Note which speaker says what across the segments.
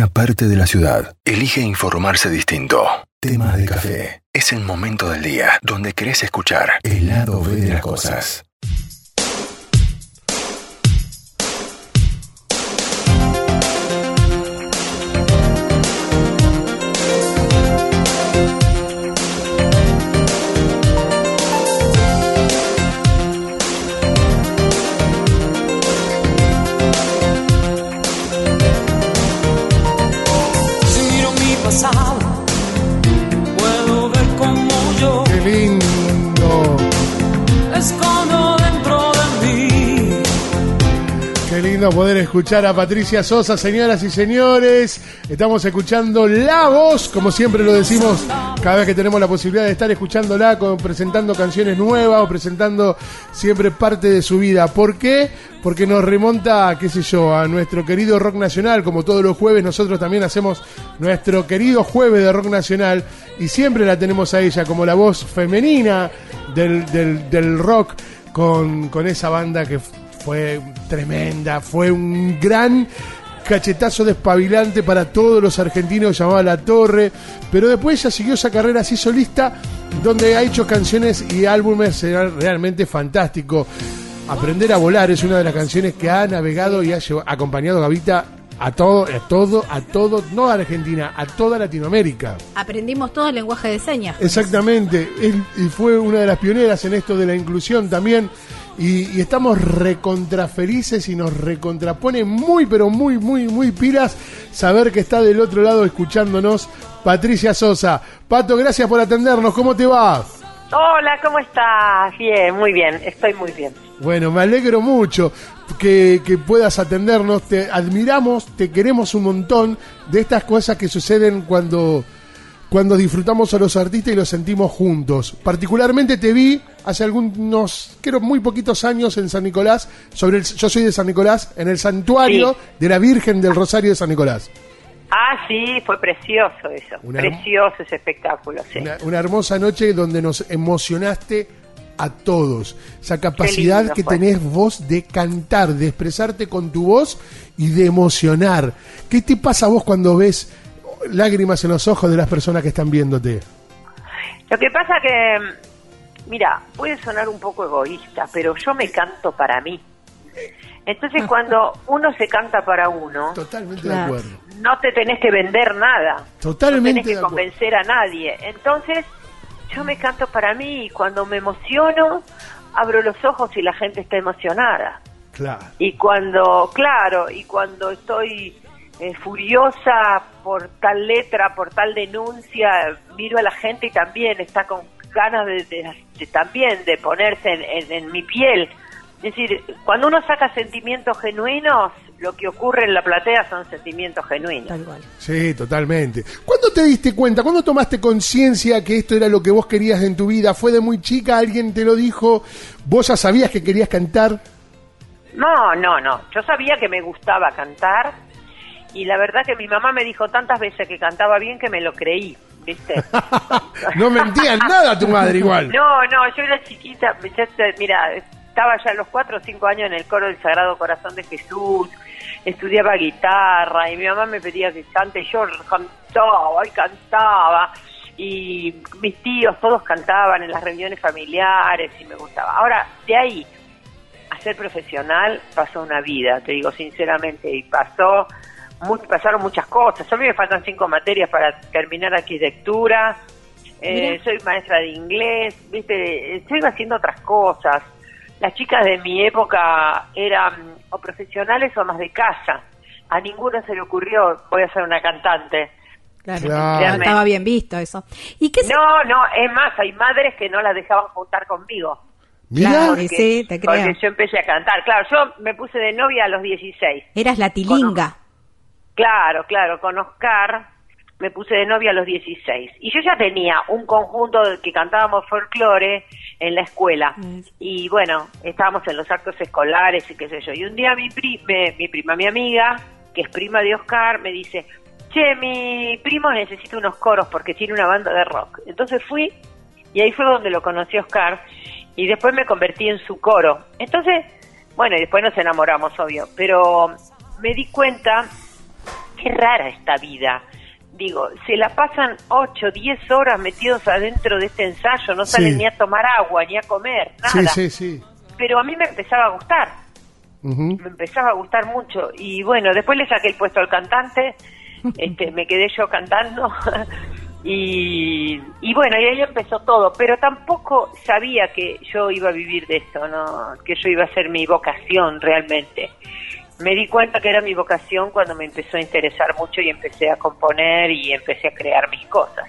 Speaker 1: una parte de la ciudad elige informarse distinto. Tema de café. Es el momento del día donde querés escuchar el lado B de las cosas.
Speaker 2: Poder escuchar a Patricia Sosa, señoras y señores. Estamos escuchando la voz, como siempre lo decimos, cada vez que tenemos la posibilidad de estar escuchándola, presentando canciones nuevas o presentando siempre parte de su vida. ¿Por qué? Porque nos remonta, qué sé yo, a nuestro querido rock nacional, como todos los jueves nosotros también hacemos nuestro querido jueves de rock nacional y siempre la tenemos a ella como la voz femenina del, del, rock con, con esa banda que fue tremenda, fue un gran cachetazo despabilante para todos los argentinos, llamaba La Torre, pero después ella siguió esa carrera así solista, donde ha hecho canciones y álbumes realmente fantásticos. Aprender a volar es una de las canciones que ha navegado y ha acompañado a Gavita a todo, a todo, a todo, no a Argentina, a toda Latinoamérica.
Speaker 3: Aprendimos todo el lenguaje de señas.
Speaker 2: Exactamente, y fue una de las pioneras en esto de la inclusión también. Y, estamos recontra felices y nos recontrapone muy, pero muy, muy, muy pilas saber que está del otro lado escuchándonos Patricia Sosa. Pato, gracias por atendernos. ¿Cómo te va?
Speaker 4: Hola, ¿cómo estás? Bien, muy bien, estoy muy bien.
Speaker 2: Bueno, me alegro mucho que, que, puedas atendernos, te admiramos, te queremos un montón de estas cosas que suceden cuando cuando disfrutamos a los artistas y los sentimos juntos. Particularmente te vi hace algunos, creo, muy poquitos años en San Nicolás, sobre el, yo soy de San Nicolás, en el santuario de la Virgen del Rosario de San Nicolás.
Speaker 4: Ah, sí, fue precioso eso, precioso ese espectáculo. Sí.
Speaker 2: Una, hermosa noche donde nos emocionaste a todos. Esa capacidad que tenés vos de cantar, de expresarte con tu voz y de emocionar. ¿Qué te pasa a vos cuando ves lágrimas en los ojos de las personas que están viéndote?
Speaker 4: Lo que pasa que, mira, puede sonar un poco egoísta, pero yo me canto para mí. Entonces cuando uno se canta para uno,
Speaker 2: totalmente de acuerdo.
Speaker 4: No te tenés que vender nada.
Speaker 2: Totalmente.
Speaker 4: No tenés que convencer a nadie. Entonces yo me canto para mí y cuando me emociono abro los ojos y la gente está emocionada.
Speaker 2: Claro.
Speaker 4: Y cuando, claro, y cuando estoy eh, furiosa por tal letra, por tal denuncia, miro a la gente y también está con ganas de, también de ponerse en, mi piel. Es decir, cuando uno saca sentimientos genuinos, lo que ocurre en la platea son sentimientos genuinos.
Speaker 2: Sí, totalmente. ¿Cuándo te diste cuenta? ¿Cuándo tomaste conciencia que esto era lo que vos querías en tu vida? ¿Fue de muy chica? ¿Alguien te lo dijo? ¿Vos ya sabías que querías cantar?
Speaker 4: No, no, no. Yo sabía que me gustaba cantar y la verdad que mi mamá me dijo tantas veces que cantaba bien que me lo creí, ¿viste?
Speaker 2: no mentía nada tu madre igual.
Speaker 4: No, no, yo era chiquita, mira, estaba ya a los cuatro o cinco años en el coro del Sagrado Corazón de Jesús, estudiaba guitarra y mi mamá me pedía que cante, yo cantaba y cantaba y mis tíos todos cantaban en las reuniones familiares y me gustaba. Ahora, de ahí a ser profesional pasó una vida, te digo sinceramente, y pasó pasaron muchas cosas. A mí me faltan cinco materias para terminar arquitectura. Eh, soy maestra de inglés, viste, estoy haciendo otras cosas. Las chicas de mi época eran o profesionales o más de casa. A ninguna se le ocurrió, voy a ser una cantante.
Speaker 3: Claro, estaba bien visto eso.
Speaker 4: ¿Y qué no, no, es más, hay madres que no las dejaban juntar conmigo.
Speaker 3: Claro, sí, te creo.
Speaker 4: Porque yo empecé a cantar. Claro, yo me puse de novia a los 16.
Speaker 3: Eras la tilinga.
Speaker 4: Claro, claro, con Oscar me puse de novia a los 16. Y yo ya tenía un conjunto que cantábamos folclore en la escuela. Y bueno, estábamos en los actos escolares y qué sé yo. Y un día mi, mi prima, mi amiga, que es prima de Oscar, me dice, che, mi primo necesita unos coros porque tiene una banda de rock. Entonces fui y ahí fue donde lo conocí Oscar y después me convertí en su coro. Entonces, bueno, y después nos enamoramos, obvio, pero me di cuenta qué rara esta vida. Digo, se la pasan 8, 10 horas metidos adentro de este ensayo, no salen ni a tomar agua, ni a comer, nada.
Speaker 2: Sí, sí, sí.
Speaker 4: Pero a mí me empezaba a gustar. Me empezaba a gustar mucho. Y bueno, después le saqué el puesto al cantante, este, me quedé yo cantando. Y, y, bueno, y ahí empezó todo, pero tampoco sabía que yo iba a vivir de esto, ¿no? que yo iba a ser mi vocación realmente me di cuenta que era mi vocación cuando me empezó a interesar mucho y empecé a componer y empecé a crear mis cosas.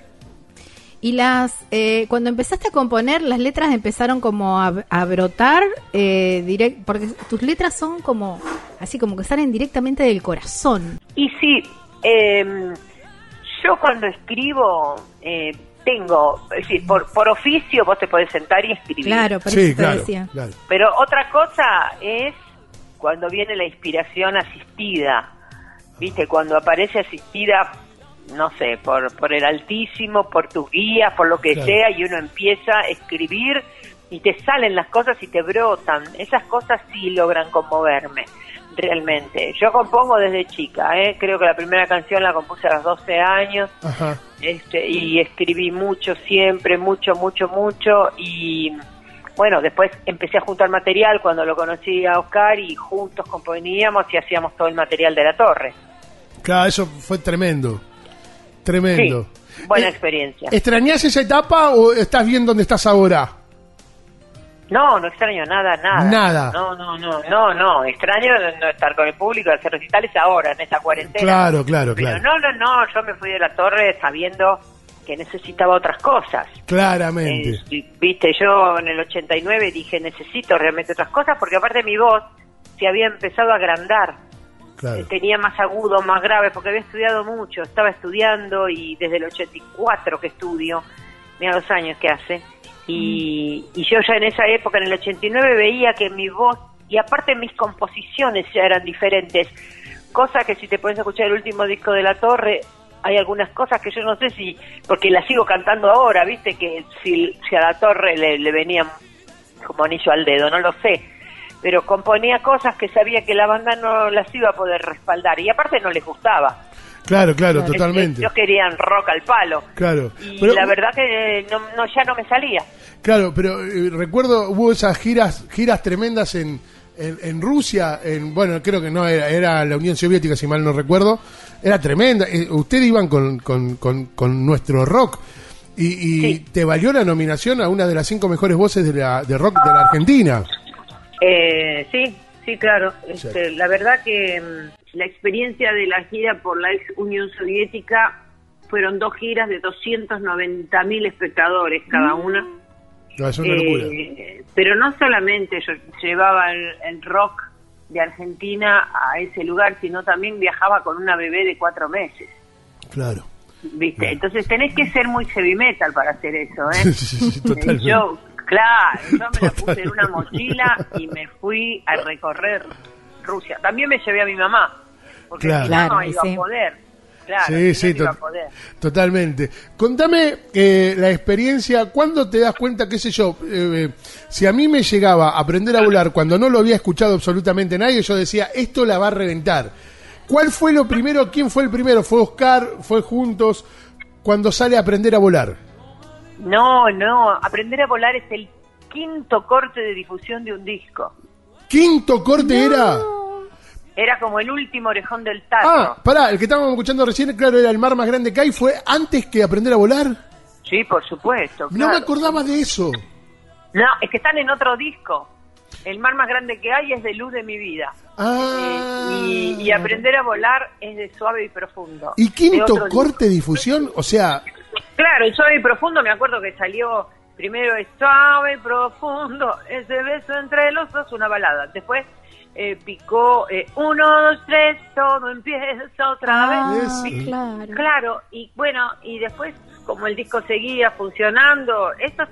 Speaker 3: Y las, eh, cuando empezaste a componer, las letras empezaron como a, brotar, eh, direct, porque tus letras son como, así como que salen directamente del corazón.
Speaker 4: Y sí, em, yo cuando escribo, eh, tengo, es decir, por, por oficio vos te podés sentar y escribir.
Speaker 3: Claro,
Speaker 2: sí, claro, claro.
Speaker 4: Pero otra cosa es cuando viene la inspiración asistida, ¿viste? Cuando aparece asistida, no sé, por, por el Altísimo, por tus guías, por lo que sea, y uno empieza a escribir y te salen las cosas y te brotan. Esas cosas sí logran conmoverme, realmente. Yo compongo desde chica, ¿eh? creo que la primera canción la compuse a los 12 años, Este, y escribí mucho siempre, mucho, mucho, mucho, y bueno, después empecé a juntar material cuando lo conocí a Oscar y juntos componíamos y hacíamos todo el material de la torre.
Speaker 2: Claro, eso fue tremendo. Tremendo.
Speaker 4: buena eh, experiencia.
Speaker 2: ¿Extrañas esa etapa o estás bien donde estás ahora?
Speaker 4: No, no extraño nada, nada.
Speaker 2: Nada.
Speaker 4: No, no, no, no, no. Extraño no estar con el público, hacer recitales ahora, en esta cuarentena.
Speaker 2: Claro, claro, claro.
Speaker 4: no, no, no, yo me fui de la torre sabiendo que necesitaba otras cosas.
Speaker 2: Claramente.
Speaker 4: Eh, viste, yo en el 89 dije, necesito realmente otras cosas, porque aparte mi voz se había empezado a agrandar. Tenía más agudo, más grave, porque había estudiado mucho, estaba estudiando y desde el 84 que estudio, mira los años que hace, y, y yo ya en esa época, en el 89, veía que mi voz, y aparte mis composiciones ya eran diferentes, cosa que si te puedes escuchar el último disco de La Torre, hay algunas cosas que yo no sé si, porque las sigo cantando ahora, viste, que si, si a la torre le, le venía como anillo al dedo, no lo sé, pero componía cosas que sabía que la banda no las iba a poder respaldar y aparte no les gustaba.
Speaker 2: Claro, claro, totalmente.
Speaker 4: Ellos querían rock al palo.
Speaker 2: Claro.
Speaker 4: Y la verdad que no, ya no me salía.
Speaker 2: Claro, pero eh, recuerdo, hubo esas giras, giras tremendas en, en, Rusia, en, bueno, creo que no era, era la Unión Soviética, si mal no recuerdo, era tremenda. Eh, ustedes iban con, con, con, nuestro rock y, te valió la nominación a una de las cinco mejores voces de, la, de rock de la Argentina.
Speaker 4: Eh, sí, sí, claro. Este, la verdad que mm, la experiencia de la gira por la ex Unión Soviética fueron dos giras de 290 mil espectadores cada una.
Speaker 2: Eh,
Speaker 4: pero no solamente yo llevaba el rock de Argentina a ese lugar, sino también viajaba con una bebé de cuatro meses.
Speaker 2: Claro.
Speaker 4: ¿Viste? Entonces tenés que ser muy heavy metal para hacer eso, ¿eh?
Speaker 2: Sí, totalmente.
Speaker 4: Yo, claro, yo me la puse en una mochila y me fui a recorrer Rusia. También me llevé a mi mamá, porque claro. no iba a poder sí, sí,
Speaker 2: totalmente. Contame eh, la experiencia, ¿cuándo te das cuenta, qué sé yo, eh, si a mí me llegaba a aprender a volar cuando no lo había escuchado absolutamente nadie, yo decía, esto la va a reventar. ¿Cuál fue lo primero? ¿Quién fue el primero? ¿Fue Oscar? ¿Fue Juntos? Cuando sale a aprender a volar.
Speaker 4: No, no, aprender a volar es el quinto corte de difusión de un disco.
Speaker 2: ¿Quinto corte era?
Speaker 4: Era como el último orejón del tato.
Speaker 2: Ah, pará, el que estábamos escuchando recién, claro, era el mar más grande que hay. ¿Fue antes que aprender a volar?
Speaker 4: Sí, por supuesto.
Speaker 2: No me acordaba de eso.
Speaker 4: No, es que están en otro disco. El mar más grande que hay es de luz de mi vida.
Speaker 2: Ah.
Speaker 4: Eh, y, aprender a volar es de suave y profundo.
Speaker 2: ¿Y quinto corte difusión? O sea...
Speaker 4: Claro, el suave y profundo me acuerdo que salió primero es suave y profundo, ese beso entre los dos, una balada. Después eh, picó eh, uno, dos, tres, todo empieza otra
Speaker 3: ah,
Speaker 4: vez.
Speaker 3: Claro.
Speaker 4: claro, y bueno, y después como el disco seguía funcionando, estos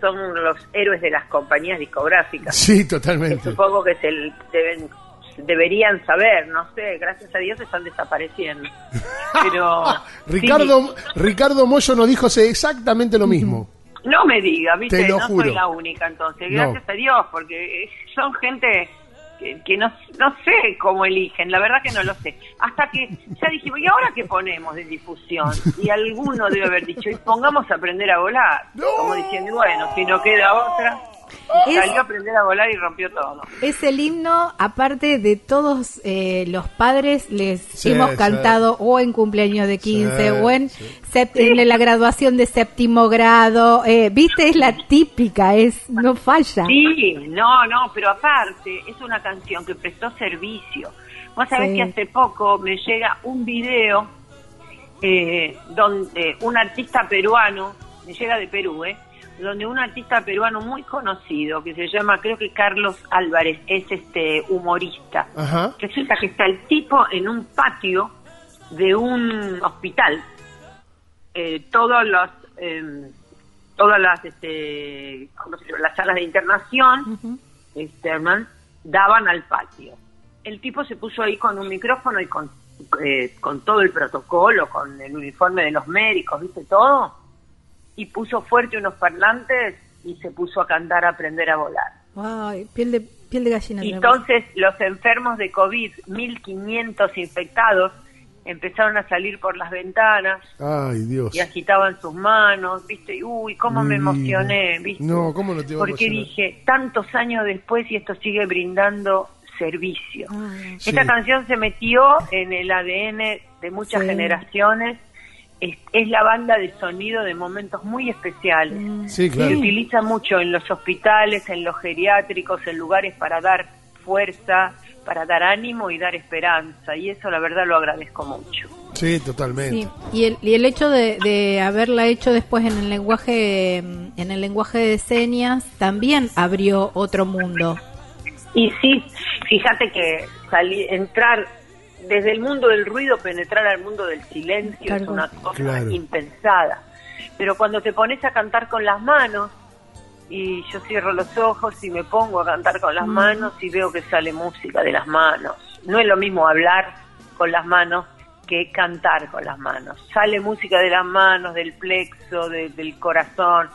Speaker 4: son los héroes de las compañías discográficas.
Speaker 2: Sí, totalmente.
Speaker 4: supongo que se deben deberían saber, no sé, gracias a Dios están desapareciendo. Pero
Speaker 2: Ricardo Ricardo Moyo nos dijo exactamente lo mismo.
Speaker 4: No me diga, viste, no soy la única entonces, gracias a Dios, porque son gente que, que no, no sé cómo eligen, la verdad que no lo sé. Hasta que ya dijimos, ¿y ahora qué ponemos de difusión? Y alguno debe haber dicho, y pongamos a aprender a volar. Como diciendo, bueno, si no queda otra.
Speaker 3: Es-
Speaker 4: salió a aprender a volar y rompió todo.
Speaker 3: Es el himno, aparte de todos eh, los padres, les
Speaker 2: Sí,
Speaker 3: hemos
Speaker 2: sí.
Speaker 3: cantado o en cumpleaños de 15
Speaker 2: Sí,
Speaker 3: o en, en la graduación de séptimo grado. Eh, Viste, es la típica, es no falla.
Speaker 4: Sí, no, no, pero aparte es una canción que prestó servicio. Vos sabés
Speaker 3: Sí.
Speaker 4: que hace poco me llega un video eh, donde un artista peruano, me llega de Perú, ¿eh? Donde un artista peruano muy conocido, que se llama, creo que Carlos Álvarez, es este humorista.
Speaker 2: Ajá.
Speaker 4: Resulta que está el tipo en un patio de un hospital. Eh, todos los, eh, todas las, este, ¿cómo se llama? las salas de internación externas daban al patio. El tipo se puso ahí con un micrófono y con, eh, con todo el protocolo, con el uniforme de los médicos, ¿viste todo? Y puso fuerte unos parlantes y se puso a cantar, a aprender a volar.
Speaker 3: Ay, piel de, piel de gallina.
Speaker 4: Entonces los enfermos de COVID, 1.500 infectados, empezaron a salir por las ventanas
Speaker 2: Ay, Dios.
Speaker 4: y agitaban sus manos, ¿viste? Y, Uy, cómo me emocioné, ¿viste?
Speaker 2: No, ¿cómo no te
Speaker 4: Porque dije, tantos años después y esto sigue brindando servicio.
Speaker 3: Ay.
Speaker 2: Sí.
Speaker 4: Esta canción se metió en el ADN de muchas
Speaker 3: Sí.
Speaker 4: generaciones. Es, es la banda de sonido de momentos muy especiales.
Speaker 2: Sí,
Speaker 4: Se
Speaker 2: claro.
Speaker 4: utiliza mucho en los hospitales, en los geriátricos, en lugares para dar fuerza, para dar ánimo y dar esperanza. Y eso la verdad lo agradezco mucho.
Speaker 2: Sí, totalmente.
Speaker 3: Sí, y el, y el hecho de, de haberla hecho después en el lenguaje mm, en el lenguaje de señas también abrió otro mundo.
Speaker 4: Y sí, fíjate que salir, entrar desde el mundo del ruido, penetrar al mundo del silencio es una cosa
Speaker 2: Claro.
Speaker 4: impensada. Pero cuando te pones a cantar con las manos, y yo cierro los ojos y me pongo a cantar con las manos y veo que sale música de las manos. No es lo mismo hablar con las manos que cantar con las manos. Sale música de las manos, del plexo, de- del corazón,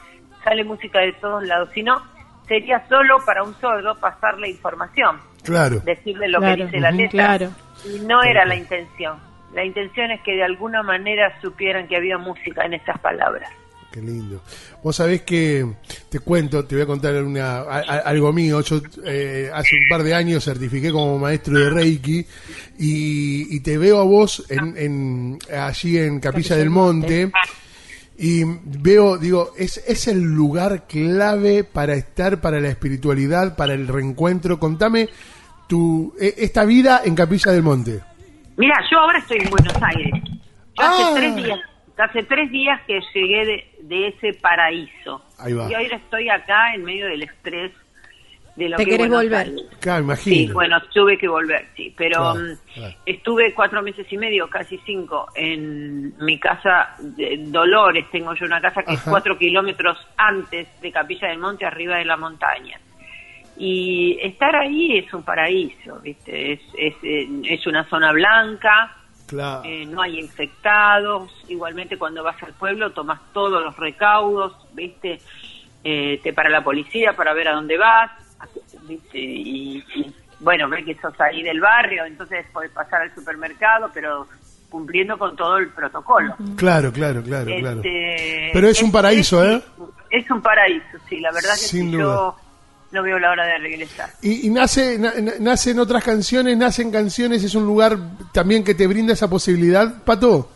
Speaker 4: sale música de todos lados. Si no, sería solo para un sordo pasar la información
Speaker 2: Claro.
Speaker 4: decirle lo
Speaker 3: Claro,
Speaker 4: que dice la letra.
Speaker 3: claro.
Speaker 4: Y no era la intención. La intención es que de alguna manera supieran que había música en esas palabras.
Speaker 2: Qué lindo. Vos sabés que, te cuento, te voy a contar una, a- a- algo mío. Yo eh, hace un par de años certifiqué como maestro de Reiki y, y te veo a vos en, en- allí en Capilla del Monte y veo, digo, es, es el lugar clave para estar, para la espiritualidad, para el reencuentro. Contame tu, e- esta vida en Capilla del Monte.
Speaker 4: Mira, yo ahora estoy en Buenos Aires. Yo
Speaker 2: Ah.
Speaker 4: hace tres días, hace tres días que llegué de, de ese paraíso.
Speaker 2: Ahí va.
Speaker 4: Y ahora estoy acá en medio del estrés de lo
Speaker 3: ¿Te
Speaker 4: que
Speaker 3: querés
Speaker 4: Buenos
Speaker 3: volver?
Speaker 4: Aires.
Speaker 2: Claro,
Speaker 4: Sí,
Speaker 2: imagino.
Speaker 4: bueno, tuve que volver, sí, pero
Speaker 2: Claro,
Speaker 4: mm,
Speaker 2: claro.
Speaker 4: estuve cuatro meses y medio, casi cinco, en mi casa de Dolores. Tengo yo una casa que es cuatro kilómetros antes de Capilla del Monte, arriba de la montaña. Y estar ahí es un paraíso, ¿viste? Es, es, eh, es una zona blanca,
Speaker 2: Claro.
Speaker 4: eh, no hay infectados. Igualmente, cuando vas al pueblo, tomas todos los recaudos, ¿viste? Eh, te para la policía para ver a dónde vas, ¿viste? Y, y, bueno, ve que sos ahí del barrio, entonces podés pasar al supermercado, pero cumpliendo con todo el protocolo.
Speaker 2: Claro, claro, claro, claro.
Speaker 4: Este,
Speaker 2: Pero es un paraíso, ¿eh?
Speaker 4: Es un paraíso, sí, la verdad que
Speaker 2: Sin duda.
Speaker 4: yo no veo la hora de regresar.
Speaker 2: Y, y nace, na- na- nacen otras canciones, nacen canciones, es un lugar también que te brinda esa posibilidad, Pato.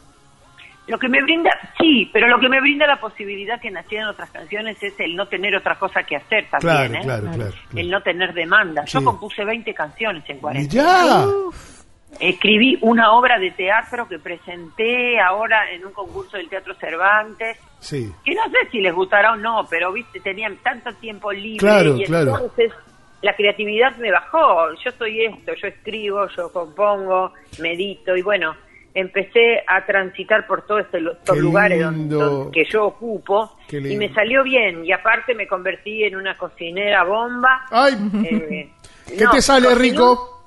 Speaker 4: Lo que me brinda, sí, pero lo que me brinda la posibilidad que nacieran otras canciones es el no tener otra cosa que hacer también,
Speaker 2: Claro,
Speaker 4: ¿eh?
Speaker 2: claro,
Speaker 3: Claro.
Speaker 2: claro.
Speaker 4: El no tener demanda. Yo compuse 20 canciones en
Speaker 2: Y
Speaker 4: 40.
Speaker 2: ya.
Speaker 4: Escribí una obra de teatro que presenté ahora en un concurso del Teatro Cervantes,
Speaker 2: Sí.
Speaker 4: que no sé si les gustará o no, pero viste, tenían tanto tiempo libre
Speaker 2: Claro,
Speaker 4: y
Speaker 2: claro.
Speaker 4: entonces la creatividad me bajó. Yo soy esto, yo escribo, yo compongo, medito y bueno, empecé a transitar por todos este, estos lugares donde-
Speaker 2: lindo.
Speaker 4: donde- que yo ocupo y me salió bien y aparte me convertí en una cocinera bomba.
Speaker 2: Ay,
Speaker 4: Eh,
Speaker 2: ¿qué
Speaker 4: no,
Speaker 2: te sale,
Speaker 4: cocino-
Speaker 2: Rico?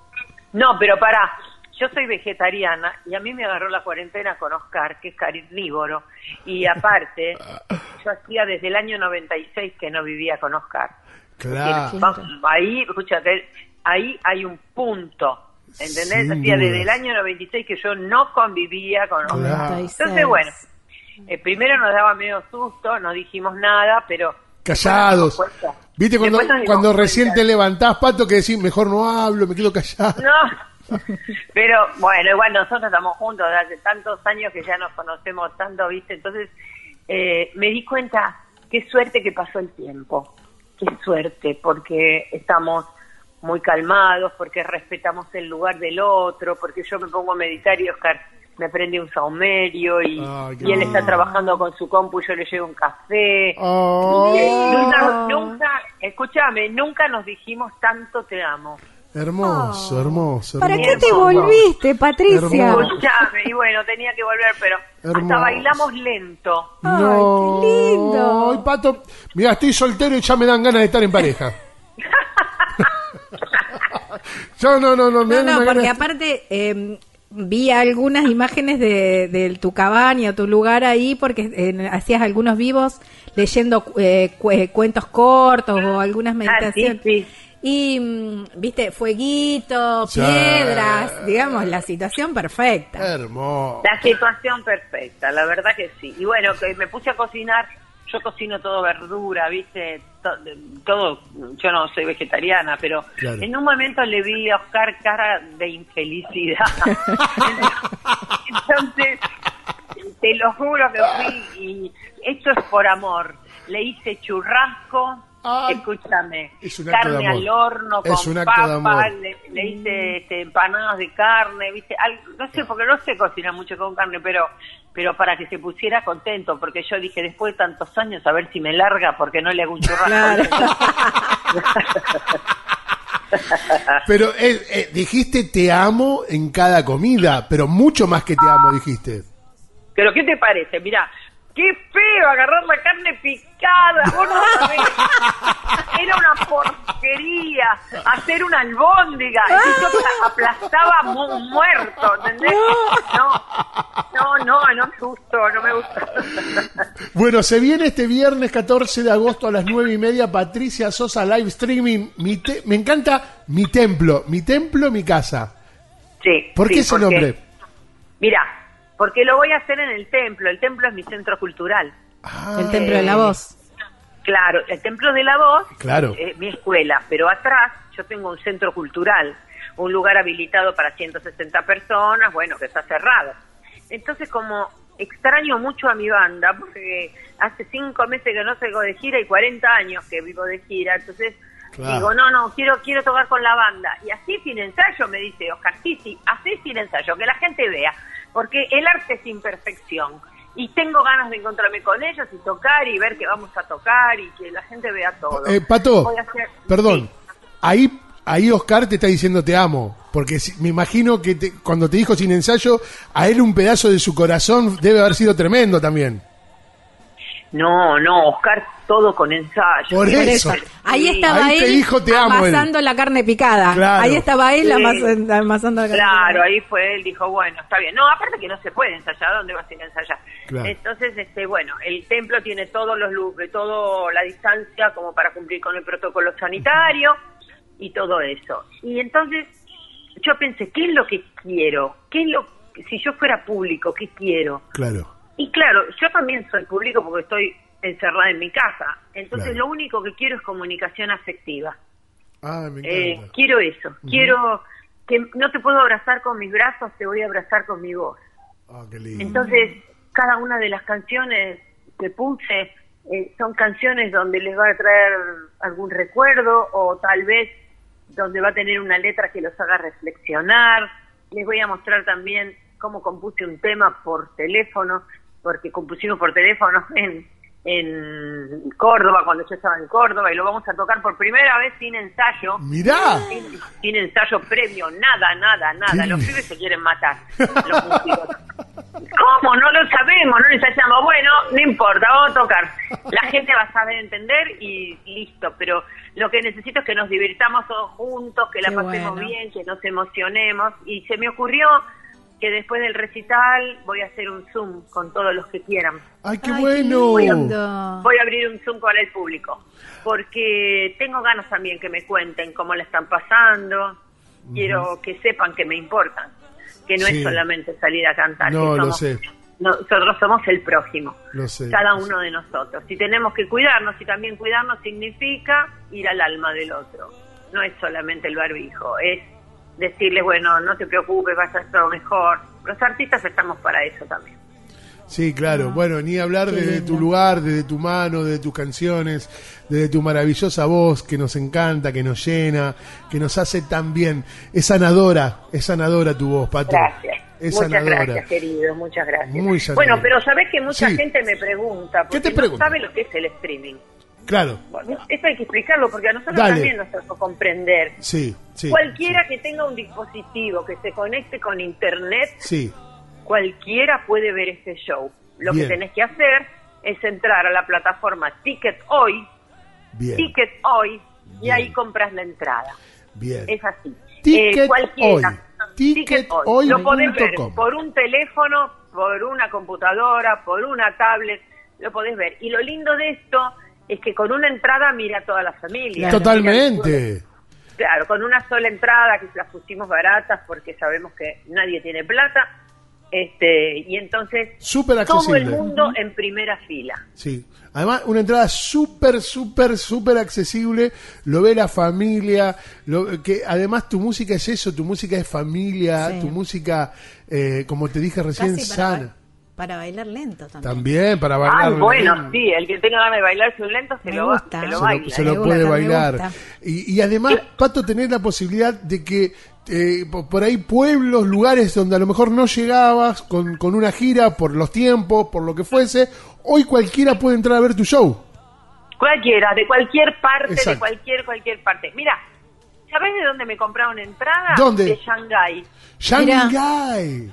Speaker 4: no, pero pará, yo soy vegetariana y a mí me agarró la cuarentena con Oscar, que es carnívoro. Y aparte, yo hacía desde el año 96 que no vivía con Oscar.
Speaker 2: Claro.
Speaker 4: Ahí, escúchate, ahí hay un punto. ¿Entendés? Sea, desde el año 96 que yo no convivía con los
Speaker 2: Claro.
Speaker 4: Entonces, bueno, eh, primero nos daba medio susto, no dijimos nada, pero...
Speaker 2: Callados. ¿Viste cuando, cuando recién te levantás, Pato, que decís, mejor no hablo, me quedo callado?
Speaker 4: No, pero bueno, igual nosotros estamos juntos desde hace tantos años que ya nos conocemos tanto, ¿viste? Entonces eh, me di cuenta, qué suerte que pasó el tiempo, qué suerte, porque estamos muy calmados, porque respetamos el lugar del otro, porque yo me pongo a meditar y Oscar me prende un saumerio y, él está trabajando con su compu y yo le llevo un café.
Speaker 2: Oh,
Speaker 4: Eh, nunca, nunca, escúchame, nunca nos dijimos tanto te amo.
Speaker 2: Hermoso, hermoso,
Speaker 3: ¿Para qué te volviste, Patricia?
Speaker 4: Escuchame, y bueno, tenía que volver, pero
Speaker 2: Hermoso.
Speaker 4: hasta bailamos lento.
Speaker 2: No,
Speaker 3: Ay, qué lindo.
Speaker 2: Ay, Pato, mira, estoy soltero y ya me dan ganas de estar en pareja. Yo no, no, no, me
Speaker 3: No, no, porque
Speaker 2: ganas-
Speaker 3: aparte eh, vi algunas imágenes de, de tu cabaña, tu lugar ahí, porque eh, hacías algunos vivos leyendo eh, cu- eh, cuentos cortos o algunas meditaciones.
Speaker 4: Ah, sí.
Speaker 3: Y, mm, viste, fueguito,
Speaker 2: Sí.
Speaker 3: piedras, digamos, la situación perfecta.
Speaker 2: Hermoso.
Speaker 4: La situación perfecta, la verdad que sí. Y bueno, que me puse a cocinar, yo cocino todo verdura, ¿viste? To- Todo, yo no soy vegetariana, pero
Speaker 2: Claro.
Speaker 4: en un momento le vi a Oscar cara de infelicidad. Entonces, te lo juro que fui y esto es por amor. Le hice churrasco,
Speaker 2: Ay.
Speaker 4: escúchame,
Speaker 2: Es un acto de
Speaker 4: carne
Speaker 2: amor.
Speaker 4: al horno
Speaker 2: Es
Speaker 4: con
Speaker 2: un acto de
Speaker 4: papa,
Speaker 2: amor.
Speaker 4: le, le hice este, empanadas de carne, ¿viste? Al- no sé, porque no sé cocinar mucho con carne, pero pero para que se pusiera contento, porque yo dije, después de tantos años, a ver si me larga, porque no le hago un churrasco.
Speaker 3: Claro.
Speaker 2: Pero eh, eh, dijiste te amo en cada comida, pero mucho más que te amo, dijiste.
Speaker 4: Pero, ¿qué te parece? Mirá, qué feo agarrar la carne picada, vos no sabés. Era una porquería hacer una albóndiga. Y yo apla- aplastaba mu- muerto, ¿entendés? No, no, no, no me gustó, no me gustó.
Speaker 2: Bueno, se viene este viernes 14 de agosto a las 9 y media Patricia Sosa live streaming. Mi te- me encanta mi templo, mi templo, mi casa.
Speaker 4: Sí,
Speaker 2: ¿Por
Speaker 4: sí,
Speaker 2: qué ese
Speaker 4: porque-
Speaker 2: nombre?
Speaker 4: Mira, porque lo voy a hacer en el templo. El templo es mi centro cultural.
Speaker 2: Ah,
Speaker 3: El templo de la voz.
Speaker 4: Claro, el Templo de la Voz
Speaker 2: Claro.
Speaker 4: es mi escuela, pero atrás yo tengo un centro cultural, un lugar habilitado para 160 personas, bueno, que está cerrado. Entonces, como extraño mucho a mi banda, porque hace cinco meses que no salgo de gira y 40 años que vivo de gira, entonces
Speaker 2: Claro.
Speaker 4: digo, no, no, quiero quiero tocar con la banda. Y así sin ensayo, me dice Oscar, sí, sí, así sin ensayo, que la gente vea, porque el arte es imperfección. Y tengo ganas de encontrarme con ellos y tocar y ver que vamos a tocar y que la gente vea todo.
Speaker 2: Eh, Pato,
Speaker 4: hacer-
Speaker 2: perdón.
Speaker 4: Sí.
Speaker 2: Ahí, ahí Oscar te está diciendo te amo. Porque me imagino que te- cuando te dijo sin ensayo, a él un pedazo de su corazón debe haber sido tremendo también.
Speaker 4: No, no, Oscar, todo con ensayo.
Speaker 2: Por
Speaker 3: Por
Speaker 2: eso.
Speaker 3: Ahí estaba
Speaker 2: Ahí te
Speaker 3: él
Speaker 2: dijo, "Te amo", él.
Speaker 3: amasando la carne picada.
Speaker 2: Claro.
Speaker 3: Ahí estaba él
Speaker 4: Sí.
Speaker 3: amasando la carne
Speaker 4: Claro,
Speaker 3: picada.
Speaker 4: ahí fue él, dijo, bueno, está bien. No, aparte que no se puede ensayar, ¿dónde vas a ir a ensayar?
Speaker 2: Claro.
Speaker 4: Entonces, este, bueno, el templo tiene todos los lu- todo la distancia como para cumplir con el protocolo sanitario y todo eso. Y entonces yo pensé, ¿qué es lo que quiero? ¿Qué es lo si yo fuera público, qué quiero?
Speaker 2: Claro.
Speaker 4: Y claro, yo también soy público porque estoy encerrada en mi casa. Entonces,
Speaker 2: Claro.
Speaker 4: lo único que quiero es comunicación afectiva.
Speaker 2: Ah, me
Speaker 4: Eh, quiero eso, quiero que no te puedo abrazar con mis brazos, te voy a abrazar con mi voz.
Speaker 2: Ah, qué lindo.
Speaker 4: Entonces, cada una de las canciones que puse eh, son canciones donde les va a traer algún recuerdo o tal vez donde va a tener una letra que los haga reflexionar. Les voy a mostrar también cómo compuse un tema por teléfono, porque compusimos por teléfono en, en Córdoba, cuando yo estaba en Córdoba, y lo vamos a tocar por primera vez sin ensayo
Speaker 2: Mirá.
Speaker 4: sin, sin ensayo previo, nada, nada, nada.
Speaker 2: Qué
Speaker 4: Los pibes se quieren matar. Los músicos. ¿Cómo? No lo sabemos, no ensayamos. Bueno, no importa, vamos a tocar. La gente va a saber entender y listo. Pero lo que necesito es que nos divirtamos todos juntos, que la
Speaker 3: Qué
Speaker 4: pasemos
Speaker 3: bueno.
Speaker 4: bien, que nos emocionemos. Y se me ocurrió que después del recital voy a hacer un Zoom con todos los que quieran.
Speaker 2: ¡Ay, qué
Speaker 3: Ay,
Speaker 2: bueno!
Speaker 4: Voy a abrir un Zoom con el público, porque tengo ganas también que me cuenten cómo la están pasando. Quiero que sepan que me importan, que no
Speaker 2: Sí.
Speaker 4: es solamente salir a cantar.
Speaker 2: No, lo sé.
Speaker 4: Nosotros somos el prójimo,
Speaker 2: Lo sé.
Speaker 4: cada
Speaker 2: lo sé.
Speaker 4: uno de nosotros. Y tenemos que cuidarnos, y también cuidarnos significa ir al alma del otro. No es solamente el barbijo, es decirles, bueno, no te preocupes, va a estar todo mejor. Los artistas estamos para eso también.
Speaker 2: Sí, claro. Bueno, ni hablar
Speaker 3: qué
Speaker 2: desde tu lugar, desde tu mano, desde tus canciones, desde tu maravillosa voz que nos encanta, que nos llena, que nos hace tan bien. Es sanadora, es sanadora tu voz, Pato.
Speaker 4: Gracias.
Speaker 2: Es
Speaker 4: muchas
Speaker 2: sanadora.
Speaker 4: gracias, querido, muchas gracias.
Speaker 2: Muy sanadora.
Speaker 4: bueno, pero sabes que mucha
Speaker 2: Sí.
Speaker 4: gente me pregunta,
Speaker 2: ¿Qué
Speaker 4: porque
Speaker 2: te
Speaker 4: no sabe lo que es el streaming.
Speaker 2: Claro,
Speaker 4: Bueno, esto hay que explicarlo porque a nosotros
Speaker 2: Dale.
Speaker 4: también nos tocó comprender.
Speaker 2: sí, sí.
Speaker 4: Cualquiera que tenga un dispositivo que se conecte con internet,
Speaker 2: Sí,
Speaker 4: cualquiera puede ver este show. Lo
Speaker 2: Bien.
Speaker 4: que tenés que hacer es entrar a la plataforma Ticket Hoy,
Speaker 2: bien,
Speaker 4: Ticket Hoy, y
Speaker 2: Bien.
Speaker 4: ahí compras la entrada.
Speaker 2: bien.
Speaker 4: Es así.
Speaker 2: Ticket
Speaker 4: Eh, cualquiera.
Speaker 2: Hoy. Ticket hoy
Speaker 4: Lo podés ver por un teléfono, por una computadora, por una tablet, lo podés ver. Y lo lindo de esto es que con una entrada mira a toda la familia.
Speaker 2: Totalmente.
Speaker 4: Claro, con una sola entrada que las pusimos baratas porque sabemos que nadie tiene plata. Este, y entonces
Speaker 2: Súper
Speaker 4: todo el mundo en primera fila.
Speaker 2: Sí. Además, una entrada súper, súper, súper accesible. Lo ve la familia. Lo, que además tu música es eso. Tu música es familia.
Speaker 3: Sí.
Speaker 2: Tu música, eh, como te dije recién,
Speaker 3: Casi para,
Speaker 2: sana.
Speaker 3: Para bailar lento también.
Speaker 2: También para bailar.
Speaker 4: Ah, bueno,
Speaker 2: bien.
Speaker 4: sí, el que tenga ganas de bailarse un lento se
Speaker 3: Me
Speaker 4: lo,
Speaker 3: gusta.
Speaker 4: se lo
Speaker 3: Se
Speaker 4: baila.
Speaker 2: lo, se lo puede
Speaker 3: gusta,
Speaker 2: bailar. Y, y además, Pato, tener la posibilidad de que eh, po- por ahí pueblos, lugares donde a lo mejor no llegabas con, con una gira, por los tiempos, por lo que fuese, hoy cualquiera puede entrar a ver tu show.
Speaker 4: Cualquiera, de cualquier parte,
Speaker 2: Exacto.
Speaker 4: de cualquier, cualquier parte. Mira, ¿sabés de dónde me compraron entrada?
Speaker 2: ¿Dónde?
Speaker 4: De Shanghái.
Speaker 2: Shanghai.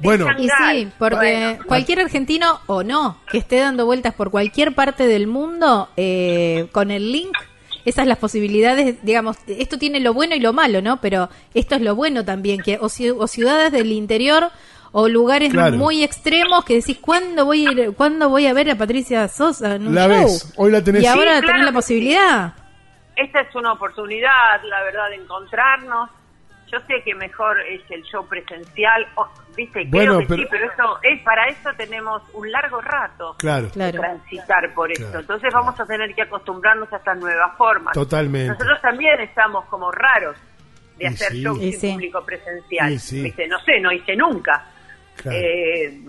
Speaker 2: Bueno,
Speaker 3: Y sí, porque
Speaker 4: Bueno.
Speaker 3: cualquier argentino o no que esté dando vueltas por cualquier parte del mundo eh, con el link, esas las posibilidades, digamos, esto tiene lo bueno y lo malo, ¿no? Pero esto es lo bueno también, que o, ci- o ciudades del interior o lugares
Speaker 2: Claro.
Speaker 3: muy extremos que decís, ¿cuándo voy a ir, ¿cuándo voy a ver a Patricia Sosa en un
Speaker 2: La
Speaker 3: show?
Speaker 2: ves, hoy la tenés.
Speaker 3: Y ahora
Speaker 4: Sí,
Speaker 3: tenés la posibilidad.
Speaker 4: Esta es una oportunidad, la verdad, de encontrarnos. Yo sé que mejor es el show presencial, o- viste,
Speaker 2: Bueno,
Speaker 4: creo que
Speaker 2: pero-
Speaker 4: sí, pero eso es para eso tenemos un largo rato
Speaker 2: claro,
Speaker 3: Claro.
Speaker 4: transitar por esto.
Speaker 2: Claro,
Speaker 4: Entonces vamos a tener que acostumbrarnos a estas nuevas formas.
Speaker 2: totalmente.
Speaker 4: Nosotros también estamos como raros de
Speaker 2: Y
Speaker 4: hacer
Speaker 2: sí.
Speaker 4: shows
Speaker 3: Y
Speaker 4: sin
Speaker 3: sí.
Speaker 4: público presencial. ¿Viste? No sé, no hice nunca.
Speaker 2: Claro.
Speaker 4: Eh,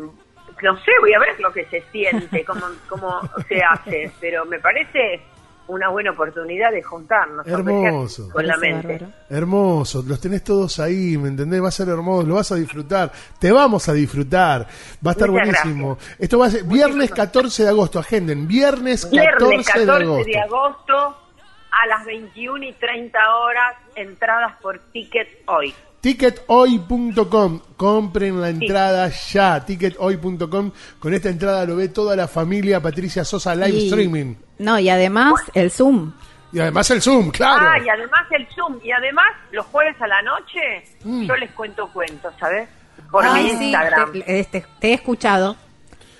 Speaker 4: no sé, voy a ver lo que se siente, cómo, cómo se hace, pero me parece una buena oportunidad de juntarnos.
Speaker 2: Hermoso.
Speaker 4: Con la mente.
Speaker 2: Hermoso, los tenés todos ahí, ¿me entendés? Va a ser hermoso, lo vas a disfrutar, te vamos a disfrutar, va a estar
Speaker 4: Muchas
Speaker 2: buenísimo. Esto va a ser viernes 14 de agosto, agenden, viernes 14,
Speaker 4: Viernes 14
Speaker 2: de agosto.
Speaker 4: de agosto a las 21 y 30 horas, entradas por ticket hoy.
Speaker 2: Tickethoy.com, compren la entrada ya, tickethoy.com, con esta entrada lo ve toda la familia Patricia Sosa live streaming.
Speaker 3: No, y además el Zoom.
Speaker 2: Y además el Zoom, claro.
Speaker 4: Ah, y además el Zoom. Y además los jueves a la noche
Speaker 2: mm.
Speaker 4: yo les cuento cuentos, ¿sabes? Por mi
Speaker 3: ah,
Speaker 4: Instagram.
Speaker 3: Te, he escuchado,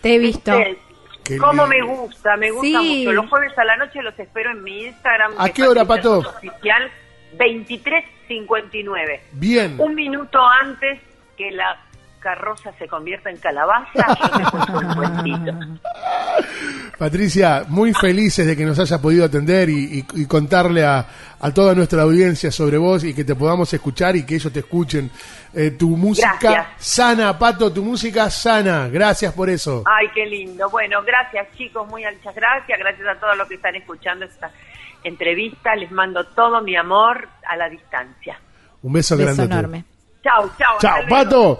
Speaker 3: te he visto.
Speaker 4: Este,
Speaker 2: qué
Speaker 4: ¿Cómo me gusta? Me gusta mucho. Los jueves a la noche los espero en mi Instagram.
Speaker 2: ¿A qué hora, Pato?
Speaker 4: Oficial 23 59.
Speaker 2: Bien.
Speaker 4: Un minuto antes que la carroza se convierta en calabaza, yo te cuento un.
Speaker 2: Patricia, muy felices de que nos hayas podido atender y, contarle a, toda nuestra audiencia sobre vos y que te podamos escuchar y que ellos te escuchen. Eh, tu música sana, Pato, tu música sana. Gracias por eso.
Speaker 4: Ay, qué lindo. Bueno, gracias chicos, muy muchas gracias. Gracias a todos los que están escuchando esta entrevista. Les mando todo mi amor a la distancia.
Speaker 2: Un beso,
Speaker 3: Beso
Speaker 2: grandote.
Speaker 3: enorme.
Speaker 4: Chau, chau.
Speaker 2: Chao,
Speaker 4: hasta luego.
Speaker 2: Pato.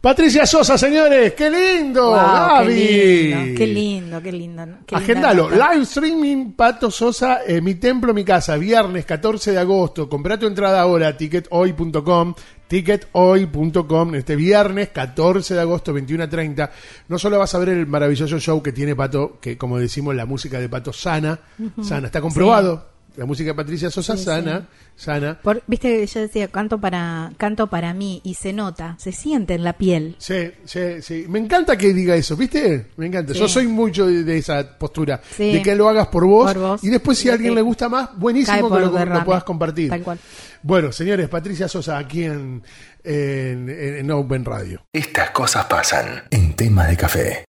Speaker 2: Patricia Sosa, señores, qué lindo.
Speaker 3: Wow, qué
Speaker 2: Gaby.
Speaker 3: lindo, qué lindo, qué lindo. qué linda
Speaker 2: Agendalo, live streaming Pato Sosa, eh, mi templo, mi casa, viernes 14 de agosto. Comprá tu entrada ahora, tickethoy.com, tickethoy.com, este viernes 14 de agosto, 21 a 30. No solo vas a ver el maravilloso show que tiene Pato, que como decimos, la música de Pato sana, sana, está comprobado. La música de Patricia Sosa
Speaker 3: Sí,
Speaker 2: sana, sana.
Speaker 3: Por- Viste que yo decía, canto para, canto para mí y se nota, se siente en la piel.
Speaker 2: Sí, sí, sí. Me encanta que diga eso, ¿viste? Me encanta. Yo soy mucho de, de esa postura.
Speaker 3: Sí.
Speaker 2: De que lo hagas por vos.
Speaker 3: Por vos.
Speaker 2: Y después, si a alguien
Speaker 3: que
Speaker 2: le gusta más, buenísimo que lo, lo puedas compartir.
Speaker 3: Tal cual.
Speaker 2: Bueno, señores, Patricia Sosa aquí en, en, en Open Radio.
Speaker 1: Estas cosas pasan en tema de café.